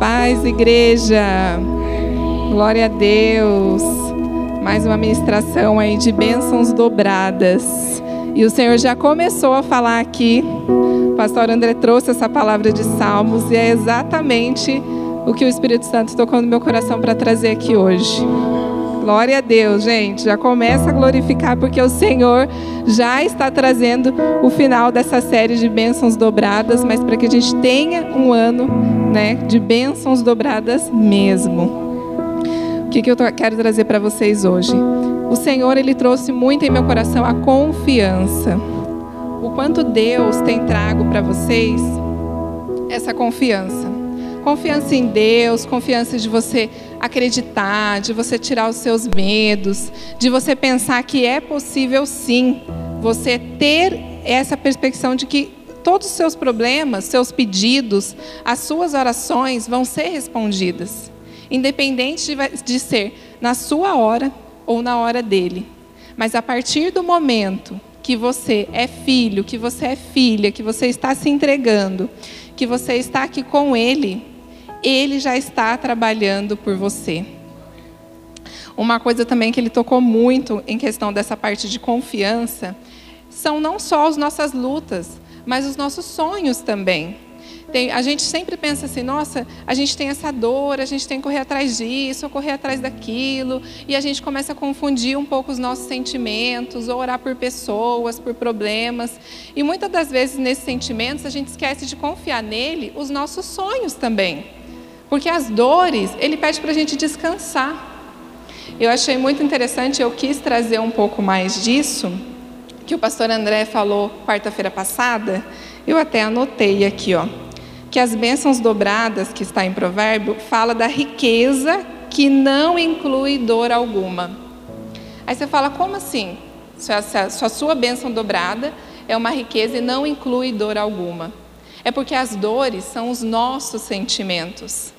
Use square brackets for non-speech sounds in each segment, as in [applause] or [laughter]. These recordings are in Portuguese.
paz, igreja. Glória a Deus. Mais uma ministração aí de bênçãos dobradas. E o Senhor já começou a falar aqui. O pastor André trouxe essa palavra de Salmos e é exatamente o que o Espírito Santo tocou no meu coração para trazer aqui hoje. Glória a Deus, gente. Já começa a glorificar porque o Senhor já está trazendo o final dessa série de bênçãos dobradas, mas para que a gente tenha um ano, né, de bênçãos dobradas mesmo. O que, que eu quero trazer para vocês hoje? O Senhor ele trouxe muito em meu coração a confiança. O quanto Deus tem trago para vocês essa confiança. Confiança em Deus, confiança de você acreditar, de você tirar os seus medos, de você pensar que é possível sim você ter essa perspectiva de que todos os seus problemas, seus pedidos, as suas orações vão ser respondidas, independente de, ser na sua hora ou na hora dele. Mas a partir do momento que você é filho, que você é filha, que você está se entregando, que você está aqui com ele, ele já está trabalhando por você. Uma coisa também que ele tocou muito em questão dessa parte de confiança são não só as nossas lutas, mas os nossos sonhos também. Tem, a gente sempre pensa assim, nossa, a gente tem essa dor, a gente tem que correr atrás disso, correr atrás daquilo, e a gente começa a confundir um pouco os nossos sentimentos, ou orar por pessoas, por problemas. E muitas das vezes nesses sentimentos a gente esquece de confiar nele os nossos sonhos também. Porque as dores, ele pede para a gente descansar. Eu achei muito interessante, eu quis trazer um pouco mais disso, que o pastor André falou quarta-feira passada, eu até anotei aqui, ó, que as bênçãos dobradas, que está em provérbio, fala da riqueza que não inclui dor alguma. Aí você fala, como assim? Se a sua bênção dobrada é uma riqueza e não inclui dor alguma. É porque as dores são os nossos sentimentos.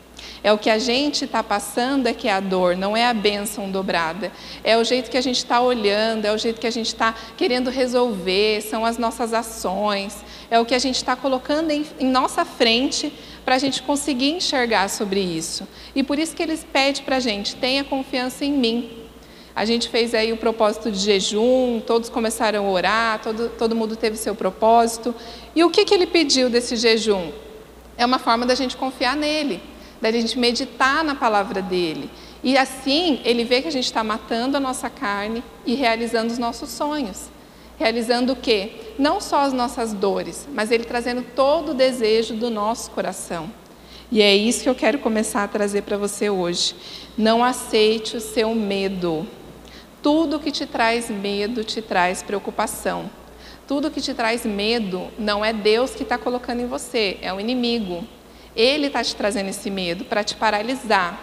É o que a gente está passando é que é a dor, não é a bênção dobrada. É o jeito que a gente está olhando, é o jeito que a gente está querendo resolver, são as nossas ações, é o que a gente está colocando em, em nossa frente para a gente conseguir enxergar sobre isso. E por isso que eles pedem para a gente, tenha confiança em mim. A gente fez aí o propósito de jejum, todos começaram a orar, todo, todo mundo teve seu propósito. E o que, que ele pediu desse jejum? É uma forma da gente confiar nele da gente meditar na palavra dele. E assim, ele vê que a gente está matando a nossa carne e realizando os nossos sonhos. Realizando o quê? Não só as nossas dores, mas ele trazendo todo o desejo do nosso coração. E é isso que eu quero começar a trazer para você hoje. Não aceite o seu medo. Tudo que te traz medo te traz preocupação. Tudo que te traz medo não é Deus que está colocando em você, é o inimigo. Ele está te trazendo esse medo para te paralisar,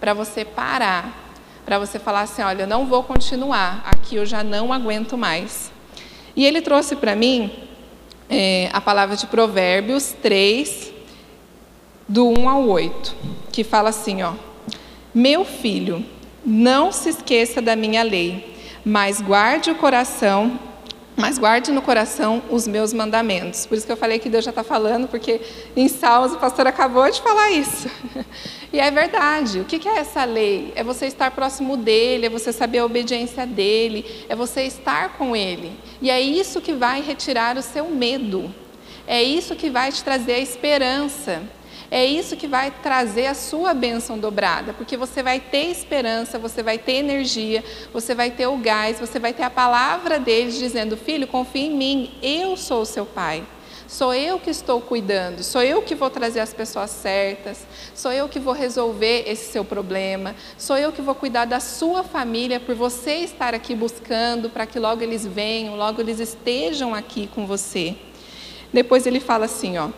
para você parar, para você falar assim: olha, eu não vou continuar, aqui eu já não aguento mais. E ele trouxe para mim é, a palavra de Provérbios 3, do 1 ao 8, que fala assim: ó, Meu filho, não se esqueça da minha lei, mas guarde o coração mas guarde no coração os meus mandamentos. Por isso que eu falei que Deus já está falando, porque em Salmos o pastor acabou de falar isso. [laughs] E é verdade. O que é essa lei? É você estar próximo dele, é você saber a obediência dele, é você estar com ele. E é isso que vai retirar o seu medo. É isso que vai te trazer a esperança. É isso que vai trazer a sua bênção dobrada, porque você vai ter esperança, você vai ter energia, você vai ter o gás, você vai ter a palavra deles dizendo: Filho, confie em mim, eu sou o seu pai. Sou eu que estou cuidando, sou eu que vou trazer as pessoas certas, sou eu que vou resolver esse seu problema, sou eu que vou cuidar da sua família por você estar aqui buscando para que logo eles venham, logo eles estejam aqui com você. Depois ele fala assim, ó: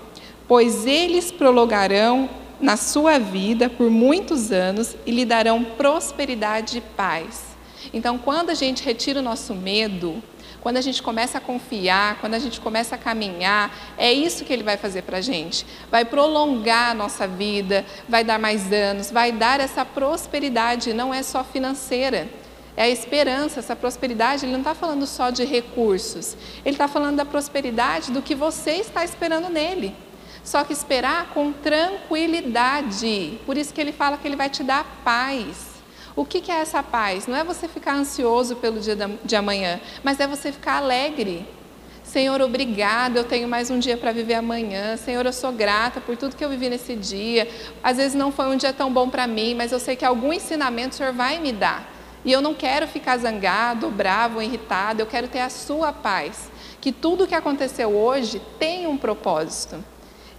pois eles prolongarão na sua vida por muitos anos e lhe darão prosperidade e paz. Então, quando a gente retira o nosso medo, quando a gente começa a confiar, quando a gente começa a caminhar, é isso que Ele vai fazer para a gente. Vai prolongar a nossa vida, vai dar mais anos, vai dar essa prosperidade, não é só financeira. É a esperança, essa prosperidade, ele não está falando só de recursos, ele está falando da prosperidade do que você está esperando nele. Só que esperar com tranquilidade. Por isso que ele fala que ele vai te dar paz. O que, é essa paz? Não é você ficar ansioso pelo dia de amanhã, mas é você ficar alegre. Senhor, obrigada, eu tenho mais um dia para viver amanhã. Senhor, eu sou grata por tudo que eu vivi nesse dia. Às vezes não foi um dia tão bom para mim, mas eu sei que algum ensinamento o Senhor vai me dar. E eu não quero ficar zangado, bravo, irritado, eu quero ter a sua paz. Que tudo que aconteceu hoje tem um propósito.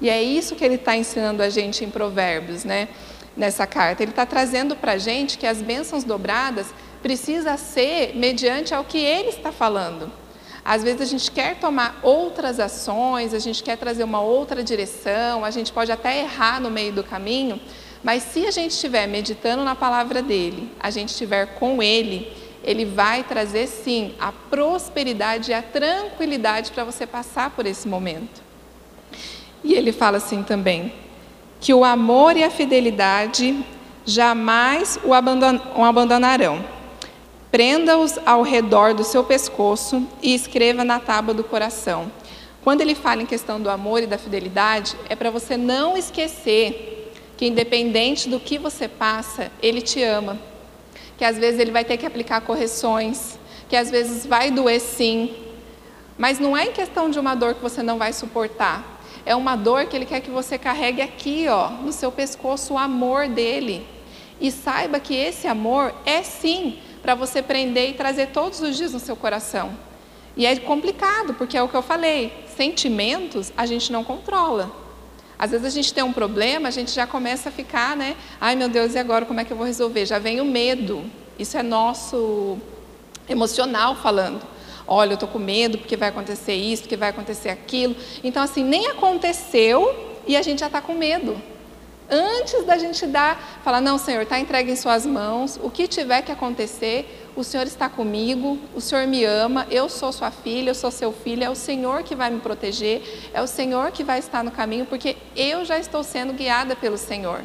E é isso que ele está ensinando a gente em Provérbios, né? nessa carta. Ele está trazendo para a gente que as bênçãos dobradas precisa ser mediante ao que ele está falando. Às vezes a gente quer tomar outras ações, a gente quer trazer uma outra direção, a gente pode até errar no meio do caminho, mas se a gente estiver meditando na palavra dele, a gente estiver com ele, ele vai trazer sim a prosperidade e a tranquilidade para você passar por esse momento. E ele fala assim também: que o amor e a fidelidade jamais o abandonarão. Prenda-os ao redor do seu pescoço e escreva na tábua do coração. Quando ele fala em questão do amor e da fidelidade, é para você não esquecer que, independente do que você passa, ele te ama. Que às vezes ele vai ter que aplicar correções, que às vezes vai doer sim, mas não é em questão de uma dor que você não vai suportar, é uma dor que ele quer que você carregue aqui, ó, no seu pescoço, o amor dele. E saiba que esse amor é sim para você prender e trazer todos os dias no seu coração. E é complicado, porque é o que eu falei: sentimentos a gente não controla. Às vezes a gente tem um problema, a gente já começa a ficar, né? Ai meu Deus, e agora como é que eu vou resolver? Já vem o medo. Isso é nosso emocional falando. Olha, eu estou com medo porque vai acontecer isso, porque vai acontecer aquilo. Então, assim, nem aconteceu e a gente já está com medo. Antes da gente dar, falar, não, Senhor, está entregue em Suas mãos, o que tiver que acontecer, o Senhor está comigo, o Senhor me ama, eu sou sua filha, eu sou seu filho, é o Senhor que vai me proteger, é o Senhor que vai estar no caminho, porque eu já estou sendo guiada pelo Senhor.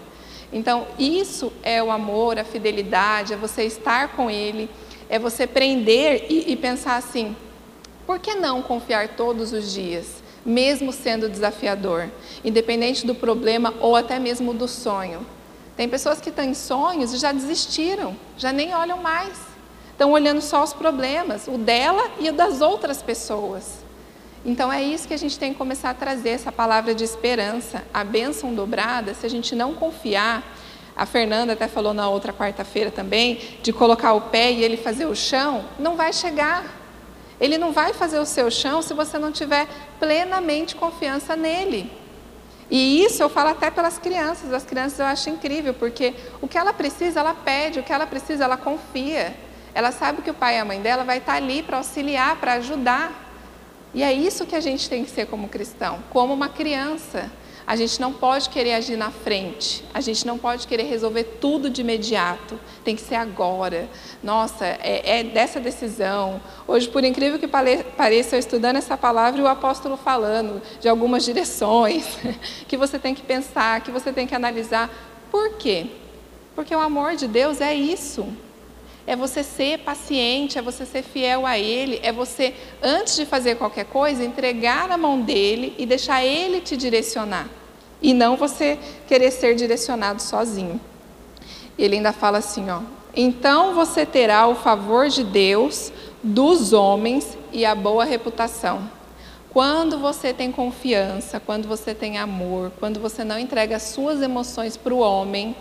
Então, isso é o amor, a fidelidade, é você estar com Ele é você prender e, e pensar assim: por que não confiar todos os dias, mesmo sendo desafiador, independente do problema ou até mesmo do sonho? Tem pessoas que têm sonhos e já desistiram, já nem olham mais. Estão olhando só os problemas, o dela e o das outras pessoas. Então é isso que a gente tem que começar a trazer, essa palavra de esperança, a bênção dobrada, se a gente não confiar, a Fernanda até falou na outra quarta-feira também, de colocar o pé e ele fazer o chão, não vai chegar. Ele não vai fazer o seu chão se você não tiver plenamente confiança nele. E isso eu falo até pelas crianças. As crianças eu acho incrível, porque o que ela precisa, ela pede, o que ela precisa, ela confia. Ela sabe que o pai e a mãe dela vai estar ali para auxiliar, para ajudar. E é isso que a gente tem que ser como cristão, como uma criança. A gente não pode querer agir na frente, a gente não pode querer resolver tudo de imediato, tem que ser agora. Nossa, é, é dessa decisão. Hoje, por incrível que pareça, eu estudando essa palavra e o apóstolo falando de algumas direções [laughs] que você tem que pensar, que você tem que analisar. Por quê? Porque o amor de Deus é isso. É você ser paciente, é você ser fiel a Ele, é você, antes de fazer qualquer coisa, entregar na mão dele e deixar Ele te direcionar. E não você querer ser direcionado sozinho. Ele ainda fala assim, ó. Então você terá o favor de Deus, dos homens e a boa reputação. Quando você tem confiança, quando você tem amor, quando você não entrega as suas emoções para o homem,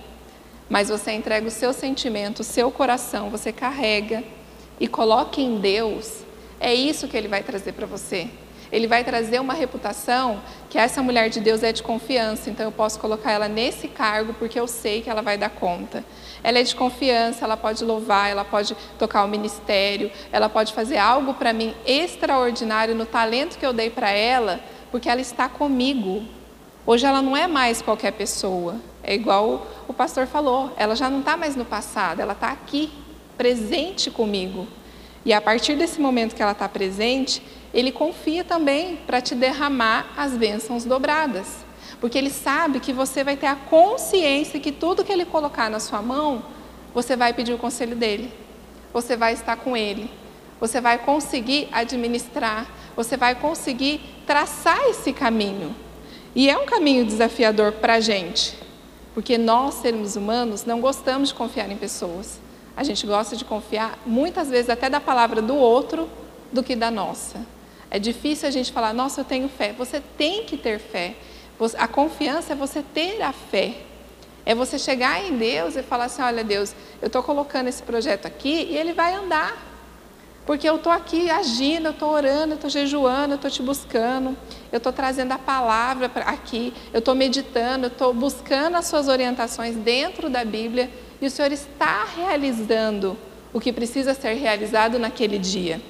mas você entrega o seu sentimento, o seu coração, você carrega e coloca em Deus, é isso que ele vai trazer para você. Ele vai trazer uma reputação que essa mulher de Deus é de confiança, então eu posso colocar ela nesse cargo porque eu sei que ela vai dar conta. Ela é de confiança, ela pode louvar, ela pode tocar o ministério, ela pode fazer algo para mim extraordinário no talento que eu dei para ela, porque ela está comigo. Hoje ela não é mais qualquer pessoa, é igual o pastor falou, ela já não está mais no passado, ela está aqui, presente comigo. E a partir desse momento que ela está presente, ele confia também para te derramar as bênçãos dobradas. Porque ele sabe que você vai ter a consciência que tudo que ele colocar na sua mão, você vai pedir o conselho dele. Você vai estar com ele. Você vai conseguir administrar, você vai conseguir traçar esse caminho. E é um caminho desafiador para a gente, porque nós, seres humanos, não gostamos de confiar em pessoas. A gente gosta de confiar, muitas vezes, até da palavra do outro do que da nossa. É difícil a gente falar, nossa, eu tenho fé. Você tem que ter fé. A confiança é você ter a fé. É você chegar em Deus e falar assim: olha, Deus, eu estou colocando esse projeto aqui e ele vai andar. Porque eu estou aqui agindo, eu estou orando, eu estou jejuando, eu estou te buscando, eu estou trazendo a palavra aqui, eu estou meditando, eu estou buscando as suas orientações dentro da Bíblia e o Senhor está realizando o que precisa ser realizado naquele dia.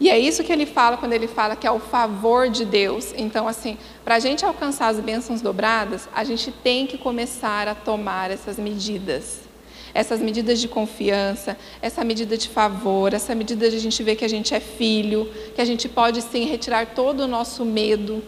E é isso que ele fala quando ele fala que é o favor de Deus. Então, assim, para a gente alcançar as bênçãos dobradas, a gente tem que começar a tomar essas medidas. Essas medidas de confiança, essa medida de favor, essa medida de a gente ver que a gente é filho, que a gente pode sim retirar todo o nosso medo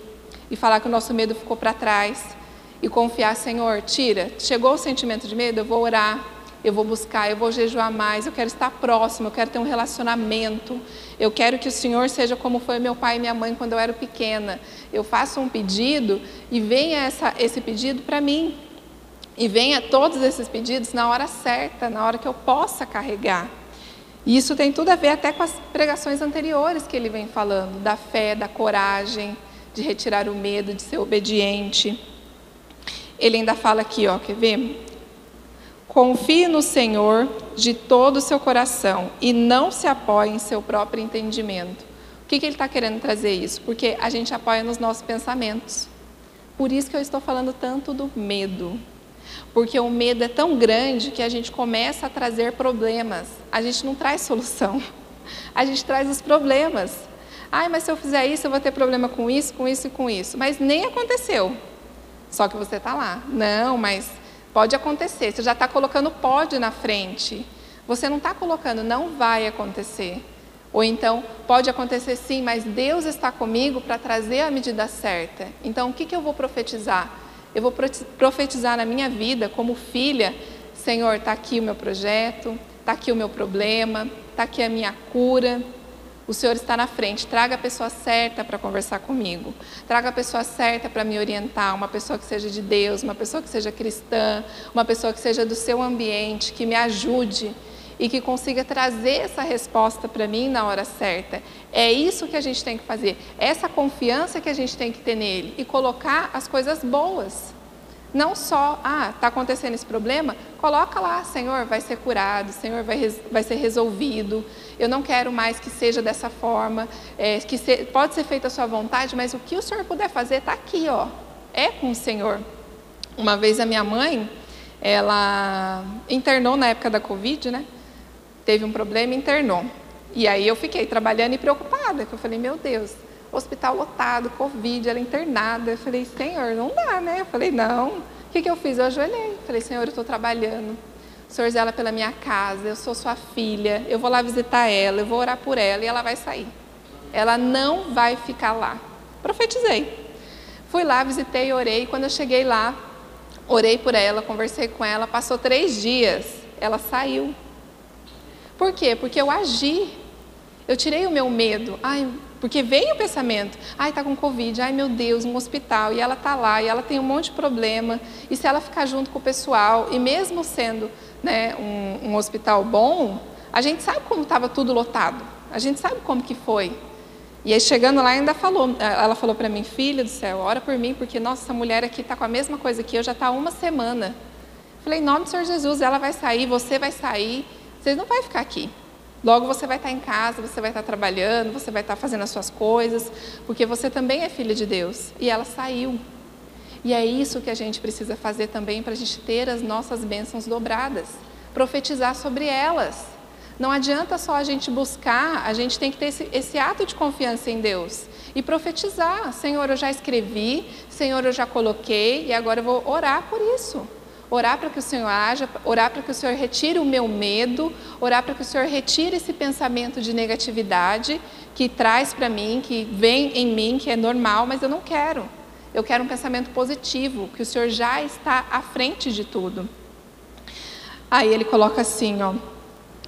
e falar que o nosso medo ficou para trás e confiar, Senhor, tira, chegou o sentimento de medo, eu vou orar, eu vou buscar, eu vou jejuar mais, eu quero estar próximo, eu quero ter um relacionamento, eu quero que o Senhor seja como foi meu pai e minha mãe quando eu era pequena. Eu faço um pedido e venha essa, esse pedido para mim. E venha todos esses pedidos na hora certa, na hora que eu possa carregar. E isso tem tudo a ver até com as pregações anteriores que ele vem falando, da fé, da coragem, de retirar o medo, de ser obediente. Ele ainda fala aqui, ó, quer ver? Confie no Senhor de todo o seu coração e não se apoie em seu próprio entendimento. O que, que ele está querendo trazer isso? Porque a gente apoia nos nossos pensamentos. Por isso que eu estou falando tanto do medo. Porque o medo é tão grande que a gente começa a trazer problemas. A gente não traz solução. A gente traz os problemas. Ai, mas se eu fizer isso, eu vou ter problema com isso, com isso e com isso. Mas nem aconteceu. Só que você está lá. Não, mas Pode acontecer. Você já está colocando pode na frente. Você não está colocando não vai acontecer. Ou então, pode acontecer sim, mas Deus está comigo para trazer a medida certa. Então, o que, que eu vou profetizar? Eu vou profetizar na minha vida como filha: Senhor, está aqui o meu projeto, está aqui o meu problema, está aqui a minha cura, o Senhor está na frente. Traga a pessoa certa para conversar comigo. Traga a pessoa certa para me orientar. Uma pessoa que seja de Deus, uma pessoa que seja cristã, uma pessoa que seja do seu ambiente, que me ajude e que consiga trazer essa resposta para mim na hora certa. É isso que a gente tem que fazer. Essa confiança que a gente tem que ter nele e colocar as coisas boas. Não só, ah, está acontecendo esse problema, coloca lá, Senhor, vai ser curado, Senhor, vai, vai ser resolvido. Eu não quero mais que seja dessa forma, é, que se, pode ser feita a sua vontade, mas o que o Senhor puder fazer está aqui, ó, é com o Senhor. Uma vez a minha mãe, ela internou na época da Covid, né? Teve um problema internou. E aí eu fiquei trabalhando e preocupada, que eu falei, meu Deus, hospital lotado, Covid, ela internada. Eu falei, Senhor, não dá, né? Eu falei, não. O que, que eu fiz? Eu ajoelhei. Falei, Senhor, eu estou trabalhando. O Senhor zela pela minha casa, eu sou sua filha, eu vou lá visitar ela, eu vou orar por ela e ela vai sair. Ela não vai ficar lá. Profetizei. Fui lá, visitei, orei. Quando eu cheguei lá, orei por ela, conversei com ela. Passou três dias, ela saiu. Por quê? Porque eu agi. Eu tirei o meu medo. Ai, porque veio o pensamento, ai, está com Covid, ai meu Deus, um hospital, e ela está lá, e ela tem um monte de problema, e se ela ficar junto com o pessoal, e mesmo sendo né, um, um hospital bom, a gente sabe como estava tudo lotado, a gente sabe como que foi. E aí chegando lá ainda falou, ela falou para mim, filha do céu, ora por mim, porque nossa, essa mulher aqui está com a mesma coisa que eu, já está uma semana. Falei, em nome do Senhor Jesus, ela vai sair, você vai sair, vocês não vão ficar aqui. Logo você vai estar em casa, você vai estar trabalhando, você vai estar fazendo as suas coisas, porque você também é filha de Deus. E ela saiu. E é isso que a gente precisa fazer também para a gente ter as nossas bênçãos dobradas, profetizar sobre elas. Não adianta só a gente buscar, a gente tem que ter esse, esse ato de confiança em Deus e profetizar: Senhor, eu já escrevi, Senhor, eu já coloquei e agora eu vou orar por isso orar para que o Senhor haja, orar para que o Senhor retire o meu medo, orar para que o Senhor retire esse pensamento de negatividade que traz para mim, que vem em mim, que é normal, mas eu não quero. Eu quero um pensamento positivo, que o Senhor já está à frente de tudo. Aí ele coloca assim, ó: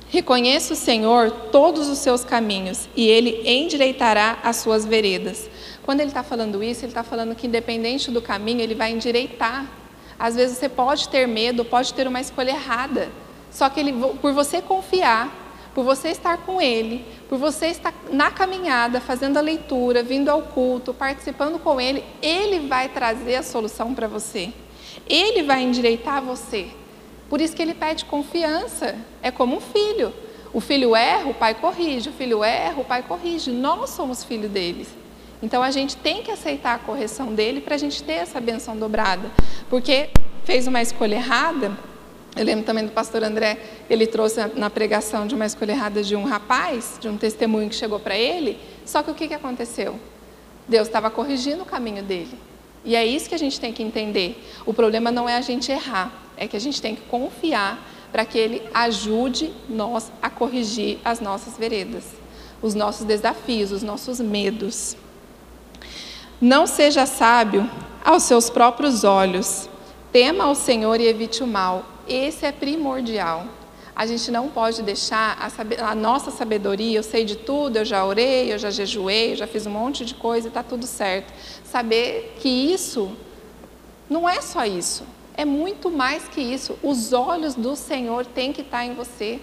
Reconheça o Senhor todos os seus caminhos, e ele endireitará as suas veredas. Quando ele está falando isso, ele está falando que independente do caminho, ele vai endireitar. Às vezes você pode ter medo, pode ter uma escolha errada. Só que ele, por você confiar, por você estar com Ele, por você estar na caminhada, fazendo a leitura, vindo ao culto, participando com Ele, Ele vai trazer a solução para você. Ele vai endireitar você. Por isso que Ele pede confiança. É como um filho. O filho erra, o pai corrige. O filho erra, o pai corrige. Nós somos filhos deles. Então a gente tem que aceitar a correção dele para a gente ter essa benção dobrada. Porque fez uma escolha errada, eu lembro também do pastor André, ele trouxe na pregação de uma escolha errada de um rapaz, de um testemunho que chegou para ele, só que o que, que aconteceu? Deus estava corrigindo o caminho dele. E é isso que a gente tem que entender. O problema não é a gente errar, é que a gente tem que confiar para que Ele ajude nós a corrigir as nossas veredas, os nossos desafios, os nossos medos. Não seja sábio aos seus próprios olhos, tema ao Senhor e evite o mal. Esse é primordial. A gente não pode deixar a, a, nossa sabedoria, eu sei de tudo, eu já orei, eu já jejuei, eu já fiz um monte de coisa e está tudo certo. Saber que isso não é só isso, é muito mais que isso. Os olhos do Senhor têm que estar em você.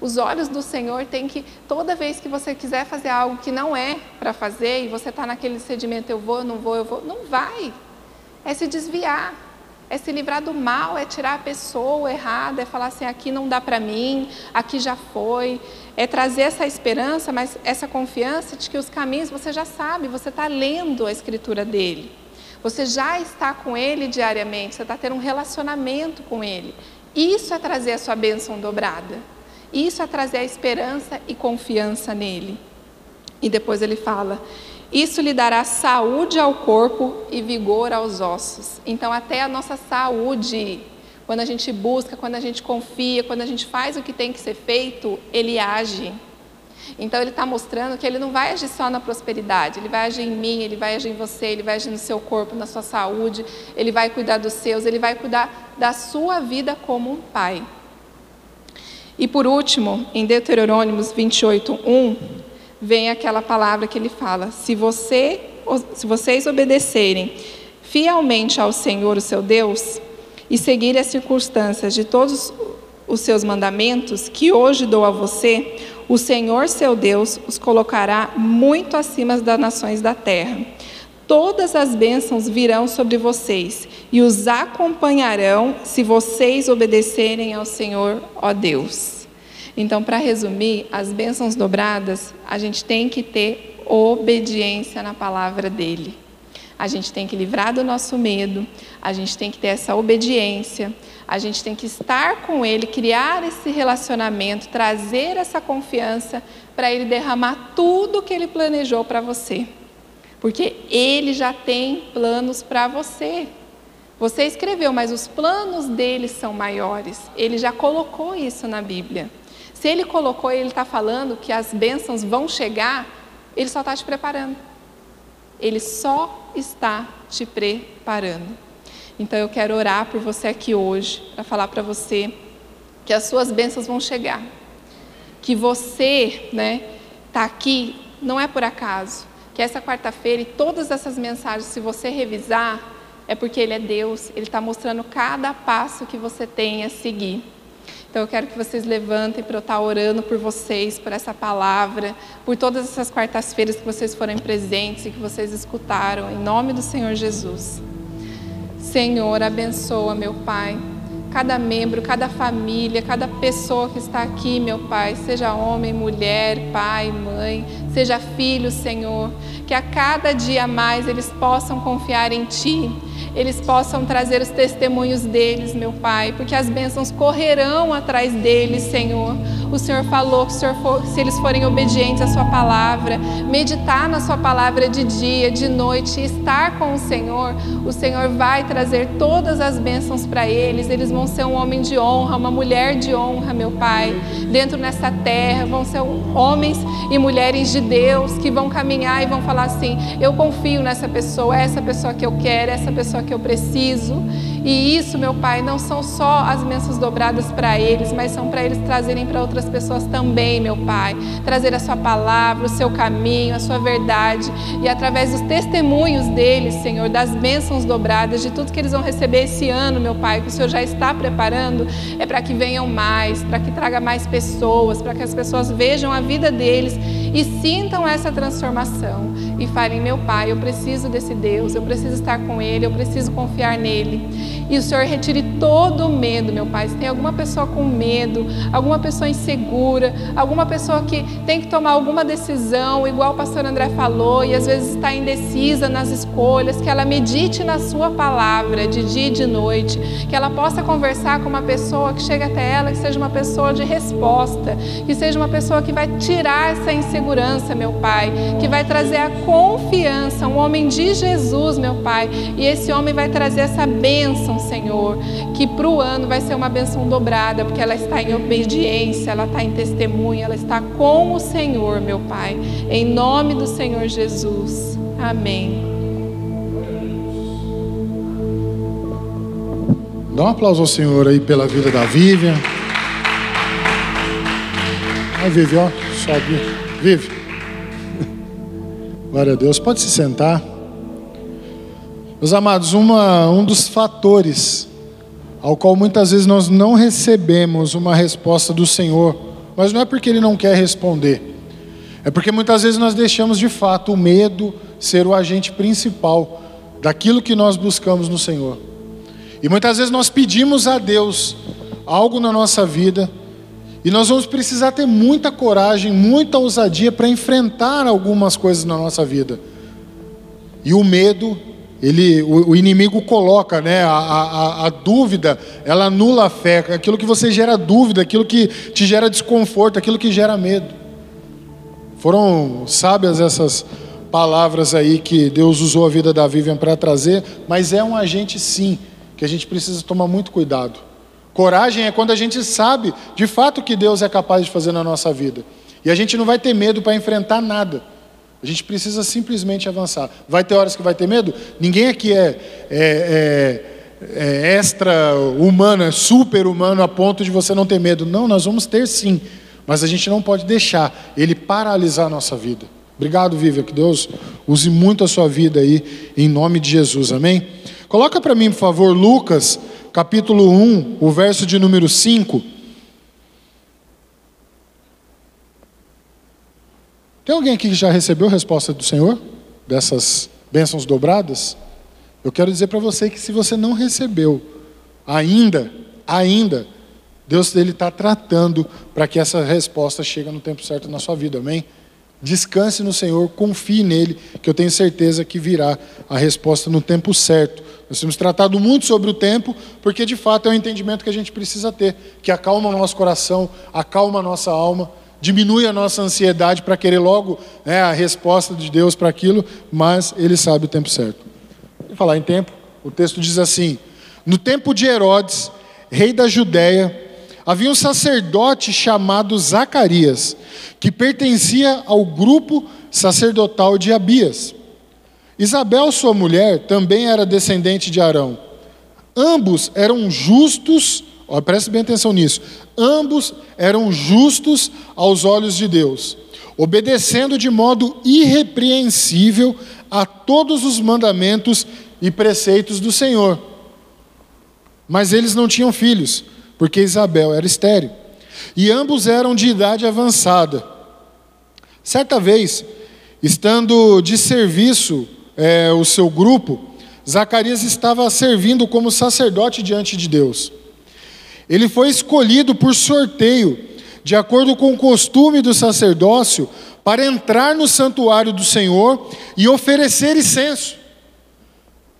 Os olhos do Senhor têm que, toda vez que você quiser fazer algo que não é para fazer, e você está naquele sedimento, eu vou, não vou, eu vou, não vai. É se desviar é se livrar do mal, é tirar a pessoa errada, é falar assim: aqui não dá para mim, aqui já foi. É trazer essa esperança, mas essa confiança de que os caminhos você já sabe, você está lendo a escritura dele. Você já está com ele diariamente, você está tendo um relacionamento com ele. Isso é trazer a sua bênção dobrada. Isso é trazer a esperança e confiança nele. E depois ele fala: isso lhe dará saúde ao corpo e vigor aos ossos. Então, até a nossa saúde, quando a gente busca, quando a gente confia, quando a gente faz o que tem que ser feito, ele age. Então, ele está mostrando que ele não vai agir só na prosperidade, ele vai agir em mim, ele vai agir em você, ele vai agir no seu corpo, na sua saúde, ele vai cuidar dos seus, ele vai cuidar da sua vida como um pai. E por último, em Deuteronômios 28, 1, vem aquela palavra que ele fala: se, você, se vocês obedecerem fielmente ao Senhor, o seu Deus, e seguirem as circunstâncias de todos os seus mandamentos que hoje dou a você, o Senhor seu Deus os colocará muito acima das nações da terra. Todas as bênçãos virão sobre vocês e os acompanharão se vocês obedecerem ao Senhor, ó Deus. Então, para resumir, as bênçãos dobradas, a gente tem que ter obediência na palavra dele. A gente tem que livrar do nosso medo, a gente tem que ter essa obediência, a gente tem que estar com ele, criar esse relacionamento, trazer essa confiança para ele derramar tudo que ele planejou para você. Porque ele já tem planos para você. Você escreveu, mas os planos dele são maiores. Ele já colocou isso na Bíblia. Se ele colocou ele está falando que as bênçãos vão chegar, ele só está te preparando. Ele só está te preparando. Então eu quero orar por você aqui hoje, para falar para você que as suas bênçãos vão chegar. Que você, né, está aqui não é por acaso. Que essa quarta-feira e todas essas mensagens, se você revisar, é porque Ele é Deus, Ele está mostrando cada passo que você tem a seguir. Então eu quero que vocês levantem para eu estar orando por vocês, por essa palavra, por todas essas quartas-feiras que vocês forem presentes e que vocês escutaram, em nome do Senhor Jesus. Senhor, abençoa, meu Pai, cada membro, cada família, cada pessoa que está aqui, meu Pai, seja homem, mulher, pai, mãe, seja filho, Senhor, que a cada dia mais eles possam confiar em Ti eles possam trazer os testemunhos deles, meu Pai, porque as bênçãos correrão atrás deles, Senhor. O Senhor falou que Senhor for, se eles forem obedientes à Sua palavra, meditar na Sua palavra de dia, de noite, estar com o Senhor, o Senhor vai trazer todas as bênçãos para eles. Eles vão ser um homem de honra, uma mulher de honra, meu Pai, dentro nessa terra. Vão ser homens e mulheres de Deus que vão caminhar e vão falar assim: Eu confio nessa pessoa, é essa pessoa que eu quero, é essa pessoa que eu preciso. E isso, meu Pai, não são só as bênçãos dobradas para eles, mas são para eles trazerem para outras pessoas também, meu Pai. Trazer a Sua palavra, o seu caminho, a Sua verdade. E através dos testemunhos deles, Senhor, das bênçãos dobradas, de tudo que eles vão receber esse ano, meu Pai, que o Senhor já está preparando, é para que venham mais, para que traga mais pessoas, para que as pessoas vejam a vida deles e sintam essa transformação. E falem, meu Pai, eu preciso desse Deus, eu preciso estar com Ele, eu preciso confiar nele. E o Senhor retire todo o medo, meu Pai. Se tem alguma pessoa com medo, alguma pessoa insegura, alguma pessoa que tem que tomar alguma decisão, igual o pastor André falou, e às vezes está indecisa nas escolhas, que ela medite na Sua palavra de dia e de noite, que ela possa conversar com uma pessoa que chega até ela, que seja uma pessoa de resposta, que seja uma pessoa que vai tirar essa insegurança, meu Pai, que vai trazer a confiança, um homem de Jesus, meu Pai, e esse homem vai trazer essa bênção, Senhor, que para o ano vai ser uma bênção dobrada, porque ela está em obediência, ela está em testemunho, ela está com o Senhor, meu Pai. Em nome do Senhor Jesus. Amém. Dá um aplauso ao Senhor aí pela vida da Vivian. Vai, Vivi, ó, sobe. Vive. Glória a Deus. Pode se sentar. Meus amados, uma, um dos fatores ao qual muitas vezes nós não recebemos uma resposta do Senhor, mas não é porque Ele não quer responder, é porque muitas vezes nós deixamos de fato o medo ser o agente principal daquilo que nós buscamos no Senhor. E muitas vezes nós pedimos a Deus algo na nossa vida, e nós vamos precisar ter muita coragem, muita ousadia para enfrentar algumas coisas na nossa vida. E o medo ele, o, o, inimigo coloca, né, a, a, a, dúvida, ela anula a fé, aquilo que você gera dúvida, aquilo que te gera desconforto, aquilo que gera medo. Foram sábias essas palavras aí que Deus usou a vida da Vivian para trazer, mas é um agente sim, que a gente precisa tomar muito cuidado. Coragem é quando a gente sabe de fato o que Deus é capaz de fazer na nossa vida. E a gente não vai ter medo para enfrentar nada. A gente precisa simplesmente avançar. Vai ter horas que vai ter medo? Ninguém aqui é, é, é, é extra humano, é super humano a ponto de você não ter medo. Não, nós vamos ter sim. Mas a gente não pode deixar ele paralisar a nossa vida. Obrigado, Vivian. Que Deus use muito a sua vida aí, em nome de Jesus. Amém? Coloca para mim, por favor, Lucas, capítulo 1, o verso de número 5. Tem alguém aqui que já recebeu a resposta do Senhor? Dessas bênçãos dobradas? Eu quero dizer para você que se você não recebeu ainda, ainda, Deus está tratando para que essa resposta chegue no tempo certo na sua vida, amém? Descanse no Senhor, confie nele, que eu tenho certeza que virá a resposta no tempo certo. Nós temos tratado muito sobre o tempo, porque de fato é um entendimento que a gente precisa ter, que acalma o nosso coração, acalma a nossa alma diminui a nossa ansiedade para querer logo né, a resposta de Deus para aquilo, mas Ele sabe o tempo certo. Vou falar em tempo, o texto diz assim: No tempo de Herodes, rei da Judéia, havia um sacerdote chamado Zacarias, que pertencia ao grupo sacerdotal de Abias. Isabel, sua mulher, também era descendente de Arão. Ambos eram justos Ó, preste bem atenção nisso. Ambos eram justos aos olhos de Deus, obedecendo de modo irrepreensível a todos os mandamentos e preceitos do Senhor. Mas eles não tinham filhos, porque Isabel era estéril. E ambos eram de idade avançada. Certa vez, estando de serviço é, o seu grupo, Zacarias estava servindo como sacerdote diante de Deus. Ele foi escolhido por sorteio, de acordo com o costume do sacerdócio, para entrar no santuário do Senhor e oferecer incenso.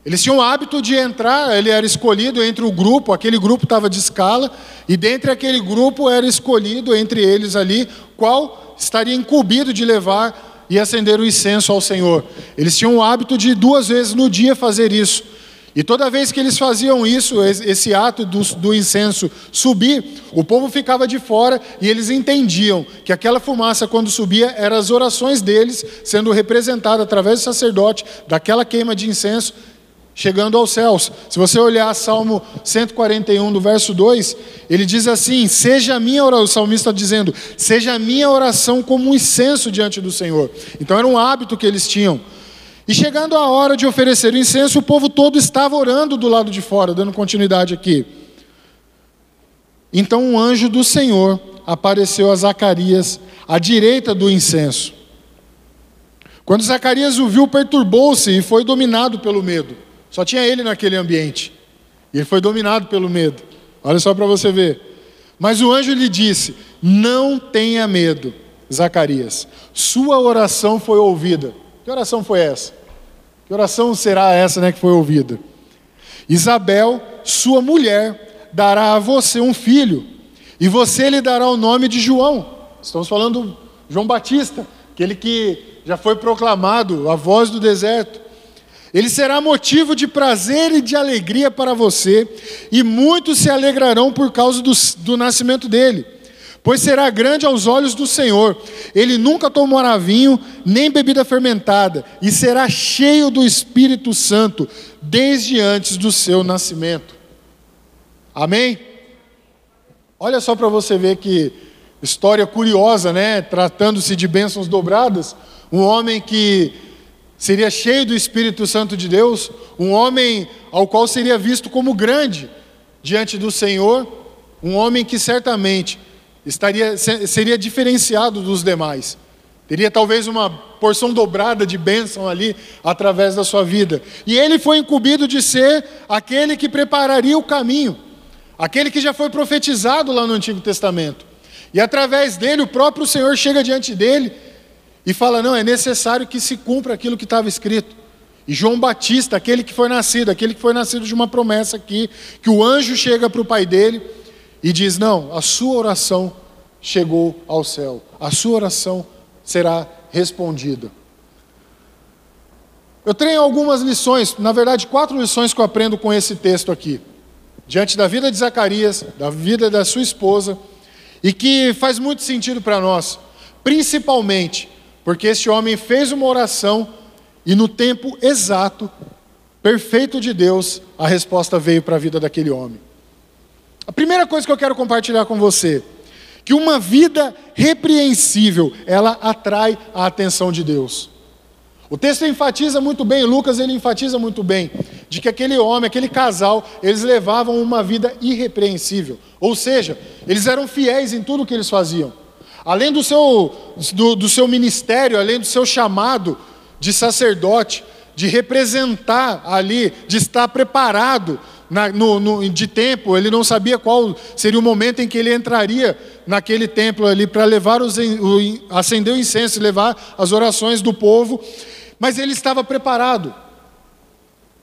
Eles tinham o hábito de entrar, ele era escolhido entre o grupo, aquele grupo estava de escala, e dentre aquele grupo era escolhido entre eles ali qual estaria incumbido de levar e acender o incenso ao Senhor. Eles tinham o hábito de duas vezes no dia fazer isso. E toda vez que eles faziam isso, esse ato do, do, incenso subir, o povo ficava de fora e eles entendiam que aquela fumaça, quando subia, eram as orações deles sendo representadas através do sacerdote, daquela queima de incenso, chegando aos céus. Se você olhar Salmo 141, do verso 2, ele diz assim: Seja a minha oração, o salmista dizendo, seja a minha oração como um incenso diante do Senhor. Então era um hábito que eles tinham. E chegando a hora de oferecer o incenso, o povo todo estava orando do lado de fora, dando continuidade aqui. Então um anjo do Senhor apareceu a Zacarias à direita do incenso. Quando Zacarias o viu, perturbou-se e foi dominado pelo medo. Só tinha ele naquele ambiente. E ele foi dominado pelo medo. Olha só para você ver. Mas o anjo lhe disse: Não tenha medo, Zacarias. Sua oração foi ouvida. Que oração foi essa? Que oração será essa né, que foi ouvida? Isabel, sua mulher, dará a você um filho, e você lhe dará o nome de João. Estamos falando João Batista, aquele que já foi proclamado a voz do deserto. Ele será motivo de prazer e de alegria para você, e muitos se alegrarão por causa do, do nascimento dele, pois será grande aos olhos do Senhor. Ele nunca tomará vinho, nem bebida fermentada, e será cheio do Espírito Santo, desde antes do seu nascimento. Amém? Olha só para você ver que história curiosa, né? Tratando-se de bênçãos dobradas, um homem que seria cheio do Espírito Santo de Deus, um homem ao qual seria visto como grande diante do Senhor, um homem que certamente estaria seria diferenciado dos demais. Teria talvez uma porção dobrada de bênção ali através da sua vida. E ele foi incumbido de ser aquele que prepararia o caminho, aquele que já foi profetizado lá no Antigo Testamento. E através dele, o próprio Senhor chega diante dele e fala: não, é necessário que se cumpra aquilo que estava escrito. E João Batista, aquele que foi nascido, aquele que foi nascido de uma promessa aqui, que o anjo chega para o pai dele e diz: não, a sua oração chegou ao céu, a sua oração será respondida. Eu tenho algumas lições, na verdade, quatro lições que eu aprendo com esse texto aqui, diante da vida de Zacarias, da vida da sua esposa, e que faz muito sentido para nós, principalmente porque este homem fez uma oração e no tempo exato, perfeito de Deus, a resposta veio para a vida daquele homem. A primeira coisa que eu quero compartilhar com você, que uma vida repreensível, ela atrai a atenção de Deus. O texto enfatiza muito bem, Lucas ele enfatiza muito bem, de que aquele homem, aquele casal, eles levavam uma vida irrepreensível. Ou seja, eles eram fiéis em tudo que eles faziam. Além do seu, do, do seu ministério, além do seu chamado de sacerdote, de representar ali, de estar preparado na, no, no, de tempo, ele não sabia qual seria o momento em que ele entraria naquele templo ali para levar os, o, acender o incenso e levar as orações do povo, mas ele estava preparado.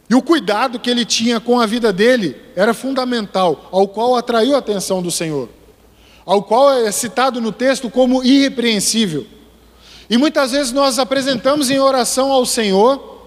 E o cuidado que ele tinha com a vida dele era fundamental, ao qual atraiu a atenção do Senhor ao qual é citado no texto como irrepreensível. E muitas vezes nós apresentamos em oração ao Senhor,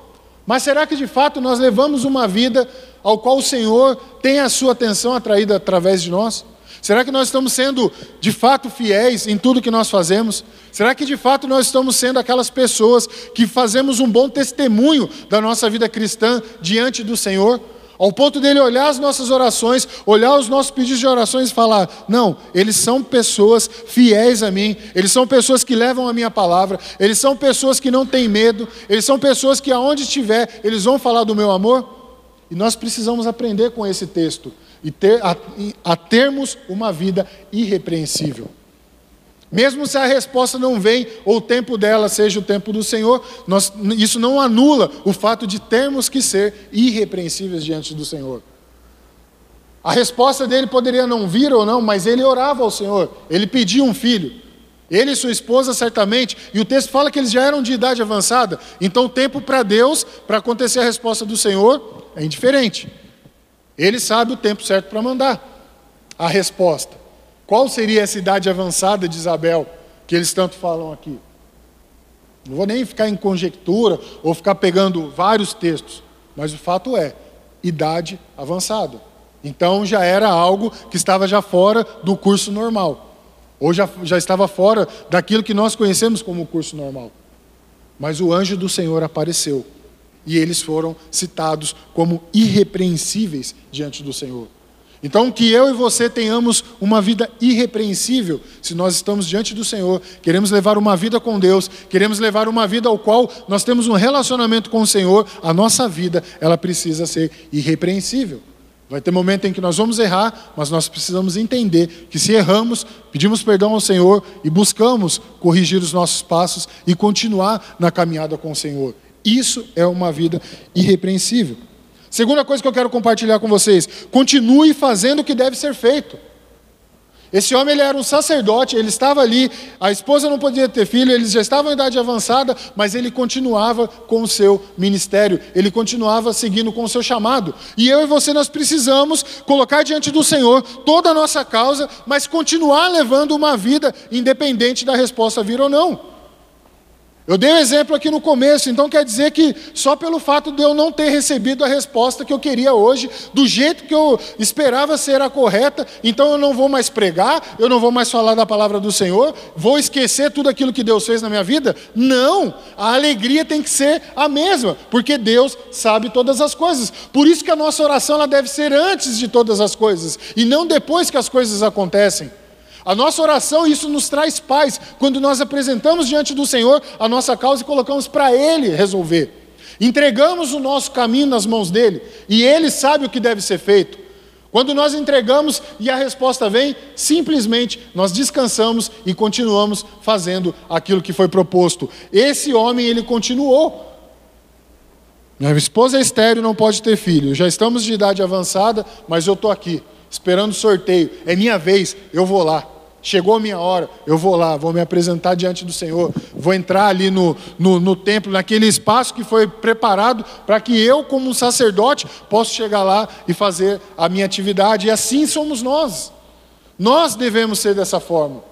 mas será que de fato nós levamos uma vida ao qual o Senhor tem a sua atenção atraída através de nós? Será que nós estamos sendo de fato fiéis em tudo que nós fazemos? Será que de fato nós estamos sendo aquelas pessoas que fazemos um bom testemunho da nossa vida cristã diante do Senhor? Ao ponto dele olhar as nossas orações, olhar os nossos pedidos de orações e falar: não, eles são pessoas fiéis a mim, eles são pessoas que levam a minha palavra, eles são pessoas que não têm medo, eles são pessoas que aonde estiver, eles vão falar do meu amor. E nós precisamos aprender com esse texto e ter, a, a termos uma vida irrepreensível. Mesmo se a resposta não vem, ou o tempo dela seja o tempo do Senhor, nós, isso não anula o fato de termos que ser irrepreensíveis diante do Senhor. A resposta dele poderia não vir ou não, mas ele orava ao Senhor, ele pedia um filho. Ele e sua esposa, certamente, e o texto fala que eles já eram de idade avançada, então o tempo para Deus, para acontecer a resposta do Senhor, é indiferente. Ele sabe o tempo certo para mandar a resposta. Qual seria essa idade avançada de Isabel que eles tanto falam aqui? Não vou nem ficar em conjectura ou ficar pegando vários textos, mas o fato é, idade avançada. Então já era algo que estava já fora do curso normal. Ou já, já estava fora daquilo que nós conhecemos como curso normal. Mas o anjo do Senhor apareceu. E eles foram citados como irrepreensíveis diante do Senhor. Então, que eu e você tenhamos uma vida irrepreensível, se nós estamos diante do Senhor, queremos levar uma vida com Deus, queremos levar uma vida ao qual nós temos um relacionamento com o Senhor, a nossa vida, ela precisa ser irrepreensível. Vai ter momento em que nós vamos errar, mas nós precisamos entender que se erramos, pedimos perdão ao Senhor e buscamos corrigir os nossos passos e continuar na caminhada com o Senhor. Isso é uma vida irrepreensível. Segunda coisa que eu quero compartilhar com vocês: continue fazendo o que deve ser feito. Esse homem ele era um sacerdote, ele estava ali, a esposa não podia ter filho, eles já estavam em idade avançada, mas ele continuava com o seu ministério, ele continuava seguindo com o seu chamado. E eu e você nós precisamos colocar diante do Senhor toda a nossa causa, mas continuar levando uma vida independente da resposta vir ou não. Eu dei um exemplo aqui no começo, então quer dizer que só pelo fato de eu não ter recebido a resposta que eu queria hoje, do jeito que eu esperava ser a correta, então eu não vou mais pregar, eu não vou mais falar da palavra do Senhor, vou esquecer tudo aquilo que Deus fez na minha vida? Não! A alegria tem que ser a mesma, porque Deus sabe todas as coisas. Por isso que a nossa oração ela deve ser antes de todas as coisas, e não depois que as coisas acontecem. A nossa oração, isso nos traz paz, quando nós apresentamos diante do Senhor a nossa causa e colocamos para Ele resolver. Entregamos o nosso caminho nas mãos dele e ele sabe o que deve ser feito. Quando nós entregamos e a resposta vem, simplesmente nós descansamos e continuamos fazendo aquilo que foi proposto. Esse homem, ele continuou. Minha esposa é estéreo, não pode ter filho. Já estamos de idade avançada, mas eu estou aqui esperando o sorteio. É minha vez, eu vou lá. Chegou a minha hora, eu vou lá, vou me apresentar diante do Senhor, vou entrar ali no, no, no templo, naquele espaço que foi preparado para que eu, como um sacerdote, possa chegar lá e fazer a minha atividade. E assim somos nós. Nós devemos ser dessa forma.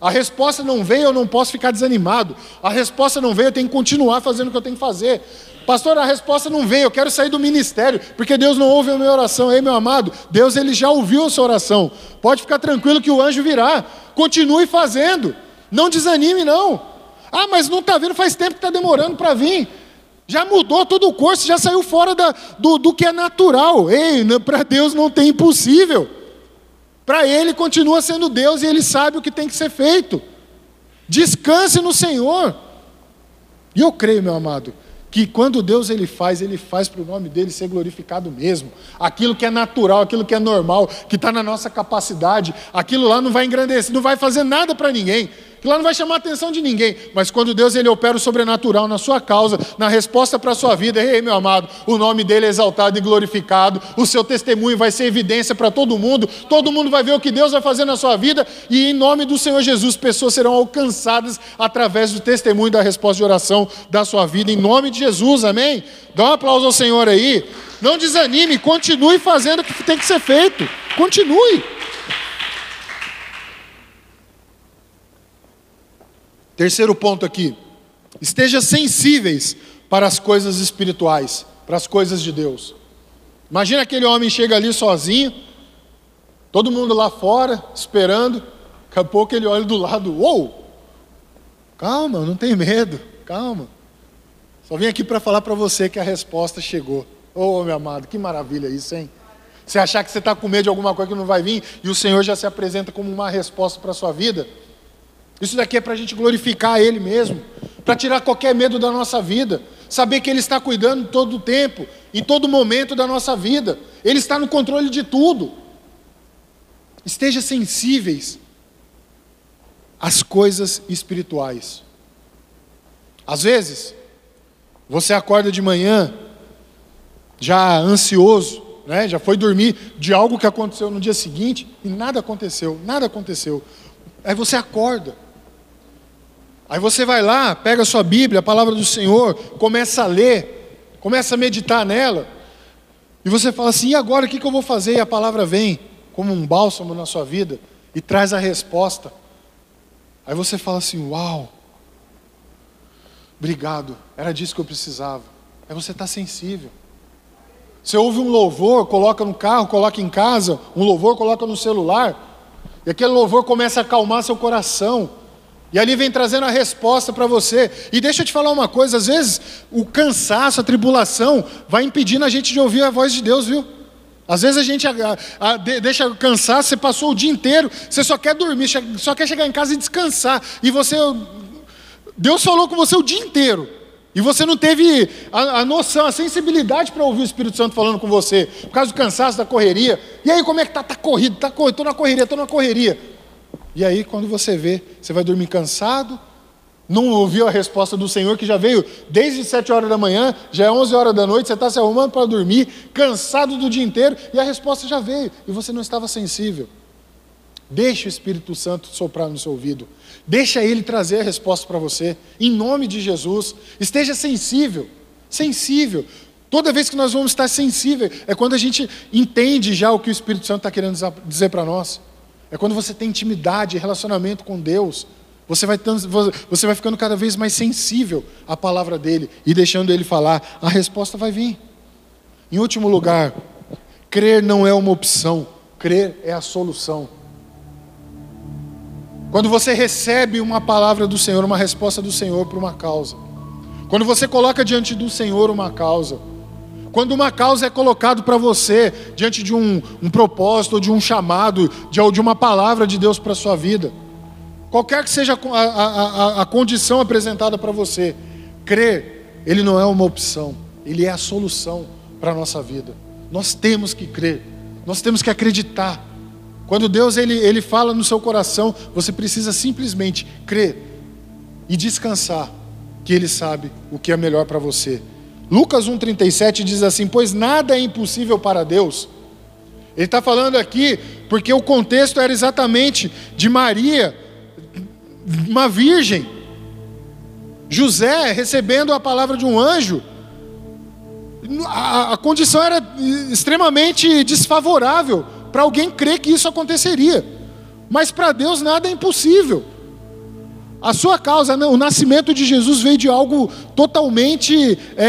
A resposta não veio, eu não posso ficar desanimado. A resposta não veio, eu tenho que continuar fazendo o que eu tenho que fazer. Pastor, a resposta não veio, eu quero sair do ministério, porque Deus não ouve a minha oração. Ei, meu amado, Deus ele já ouviu a sua oração. Pode ficar tranquilo que o anjo virá. Continue fazendo. Não desanime, não. Ah, mas não está vendo, faz tempo que está demorando para vir. Já mudou todo o curso, já saiu fora da, do, do que é natural. Ei, para Deus não tem impossível. Para Ele continua sendo Deus e Ele sabe o que tem que ser feito. Descanse no Senhor. E eu creio, meu amado, que quando Deus ele faz, ele faz para o nome dele ser glorificado mesmo. Aquilo que é natural, aquilo que é normal, que está na nossa capacidade, aquilo lá não vai engrandecer, não vai fazer nada para ninguém. Lá não vai chamar a atenção de ninguém, mas quando Deus ele opera o sobrenatural na sua causa, na resposta para a sua vida, ei meu amado, o nome dele é exaltado e glorificado, o seu testemunho vai ser evidência para todo mundo, todo mundo vai ver o que Deus vai fazer na sua vida, e em nome do Senhor Jesus, pessoas serão alcançadas através do testemunho da resposta de oração da sua vida, em nome de Jesus, amém? Dá um aplauso ao Senhor aí, não desanime, continue fazendo o que tem que ser feito, continue. Terceiro ponto aqui. Esteja sensíveis para as coisas espirituais, para as coisas de Deus. Imagina aquele homem chega ali sozinho, todo mundo lá fora, esperando. Daqui a pouco ele olha do lado, uou! Calma, não tem medo, calma. Só vim aqui para falar para você que a resposta chegou. Oh, meu amado, que maravilha isso, hein? Você achar que você está com medo de alguma coisa que não vai vir e o Senhor já se apresenta como uma resposta para a sua vida. Isso daqui é para a gente glorificar Ele mesmo, para tirar qualquer medo da nossa vida, saber que Ele está cuidando todo o tempo, em todo momento da nossa vida, Ele está no controle de tudo. Esteja sensíveis às coisas espirituais. Às vezes, você acorda de manhã já ansioso, né? já foi dormir de algo que aconteceu no dia seguinte e nada aconteceu, nada aconteceu. Aí você acorda Aí você vai lá, pega a sua Bíblia, a palavra do Senhor, começa a ler, começa a meditar nela, e você fala assim: e agora o que, eu vou fazer? E a palavra vem como um bálsamo na sua vida e traz a resposta. Aí você fala assim: uau, obrigado, era disso que eu precisava. Aí você está sensível. Você ouve um louvor, coloca no carro, coloca em casa, um louvor, coloca no celular, e aquele louvor começa a acalmar seu coração. E ali vem trazendo a resposta para você. E deixa eu te falar uma coisa: às vezes o cansaço, a tribulação, vai impedindo a gente de ouvir a voz de Deus, viu? Às vezes a gente a, a, de, deixa cansar, você passou o dia inteiro, você só quer dormir, só quer chegar em casa e descansar. E você. Deus falou com você o dia inteiro. E você não teve a, a noção, a sensibilidade para ouvir o Espírito Santo falando com você, por causa do cansaço da correria. E aí, como é que tá? Tá corrido, tá corrido, estou na correria, estou na correria. E aí, quando você vê, você vai dormir cansado, não ouviu a resposta do Senhor que já veio desde sete horas da manhã, já é onze horas da noite, você está se arrumando para dormir, cansado do dia inteiro, e a resposta já veio, e você não estava sensível. Deixe o Espírito Santo soprar no seu ouvido. Deixa ele trazer a resposta para você. Em nome de Jesus. Esteja sensível. Sensível. Toda vez que nós vamos estar sensível, é quando a gente entende já o que o Espírito Santo está querendo dizer para nós. É quando você tem intimidade, relacionamento com Deus. Você vai, você vai ficando cada vez mais sensível à palavra dele e deixando ele falar, a resposta vai vir. Em último lugar, crer não é uma opção, crer é a solução. Quando você recebe uma palavra do Senhor, uma resposta do Senhor para uma causa, quando você coloca diante do Senhor uma causa, quando uma causa é colocada para você diante de um, um propósito, de um chamado, de, de uma palavra de Deus para a sua vida, qualquer que seja a, a, a, a condição apresentada para você, crer, ele não é uma opção, ele é a solução para a nossa vida. Nós temos que crer, nós temos que acreditar. Quando Deus ele, ele fala no seu coração, você precisa simplesmente crer e descansar que Ele sabe o que é melhor para você. Lucas 1,37 diz assim: Pois nada é impossível para Deus. Ele está falando aqui porque o contexto era exatamente de Maria, uma virgem, José recebendo a palavra de um anjo. A, a condição era extremamente desfavorável para alguém crer que isso aconteceria, mas para Deus nada é impossível. A sua causa, né, o nascimento de Jesus veio de algo totalmente é,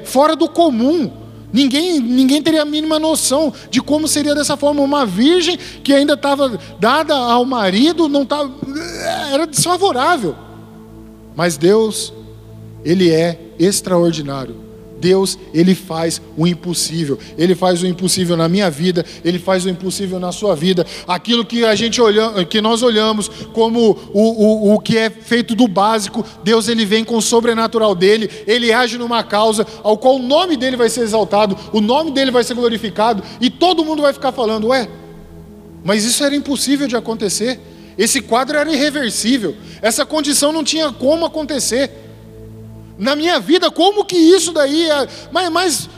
é, fora do comum. Ninguém, ninguém teria a mínima noção de como seria dessa forma. Uma virgem que ainda estava dada ao marido, não tava, era desfavorável. Mas Deus, Ele é extraordinário. Deus, Ele faz o impossível. Ele faz o impossível na minha vida, Ele faz o impossível na sua vida. Aquilo que a gente olha, que nós olhamos como o, o, o que é feito do básico, Deus Ele vem com o sobrenatural dele, Ele age numa causa ao qual o nome dele vai ser exaltado, o nome dele vai ser glorificado, e todo mundo vai ficar falando, ué, mas isso era impossível de acontecer. Esse quadro era irreversível. Essa condição não tinha como acontecer na minha vida, como que isso daí é. Mas, mas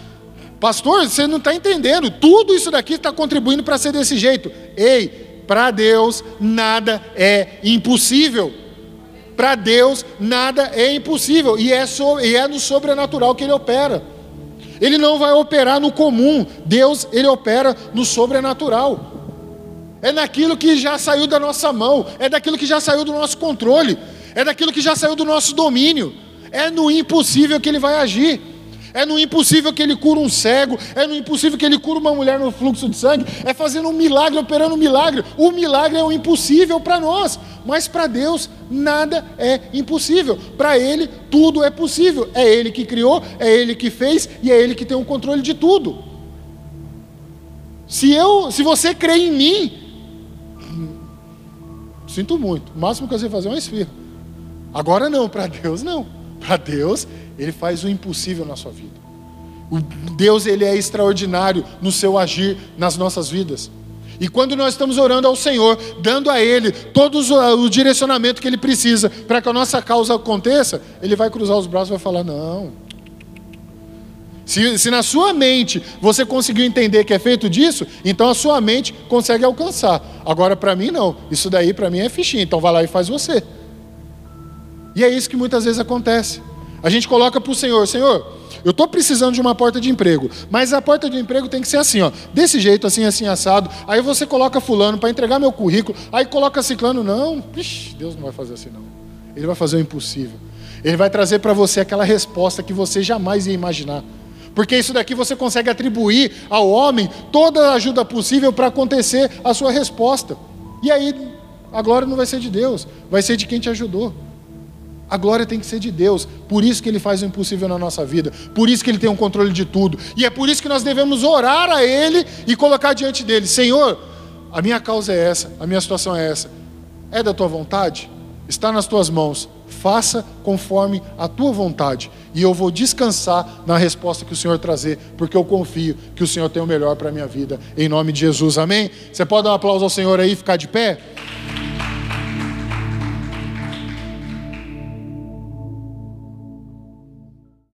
pastor, você não está entendendo. Tudo isso daqui está contribuindo para ser desse jeito. Ei, para Deus nada é impossível. Para Deus nada é impossível. E é, so, e é no sobrenatural que Ele opera. Ele não vai operar no comum. Deus, Ele opera no sobrenatural. É naquilo que já saiu da nossa mão. É daquilo que já saiu do nosso controle. É daquilo que já saiu do nosso domínio. É no impossível que ele vai agir. É no impossível que ele cura um cego, é no impossível que ele cura uma mulher no fluxo de sangue, é fazendo um milagre, operando um milagre. O milagre é o impossível para nós, mas para Deus nada é impossível. Para Ele tudo é possível. É Ele que criou, é Ele que fez e é Ele que tem o controle de tudo. Se eu, se você crê em mim, sinto muito. O máximo que você fazer é uma esfirra. Agora não, para Deus não. Para Deus, Ele faz o impossível na sua vida. O Deus, Ele é extraordinário no seu agir nas nossas vidas. E quando nós estamos orando ao Senhor, dando a Ele todo o direcionamento que Ele precisa para que a nossa causa aconteça, Ele vai cruzar os braços e vai falar: Não. Se, se na sua mente você conseguiu entender que é feito disso, então a sua mente consegue alcançar. Agora, para mim, não. Isso daí, para mim, é fichinha. Então, vai lá e faz você. E é isso que muitas vezes acontece. A gente coloca para o Senhor, Senhor, eu estou precisando de uma porta de emprego, mas a porta de emprego tem que ser assim, ó, desse jeito, assim, assim, assado. Aí você coloca fulano para entregar meu currículo, aí coloca ciclano, não, Ixi, Deus não vai fazer assim não. Ele vai fazer o impossível. Ele vai trazer para você aquela resposta que você jamais ia imaginar. Porque isso daqui você consegue atribuir ao homem toda a ajuda possível para acontecer a sua resposta. E aí a glória não vai ser de Deus, vai ser de quem te ajudou. A glória tem que ser de Deus. Por isso que Ele faz o impossível na nossa vida. Por isso que Ele tem o um controle de tudo. E é por isso que nós devemos orar a Ele e colocar diante dele: Senhor, a minha causa é essa, a minha situação é essa. É da tua vontade? Está nas tuas mãos. Faça conforme a tua vontade. E eu vou descansar na resposta que o Senhor trazer, porque eu confio que o Senhor tem o melhor para a minha vida. Em nome de Jesus. Amém? Você pode dar um aplauso ao Senhor aí e ficar de pé?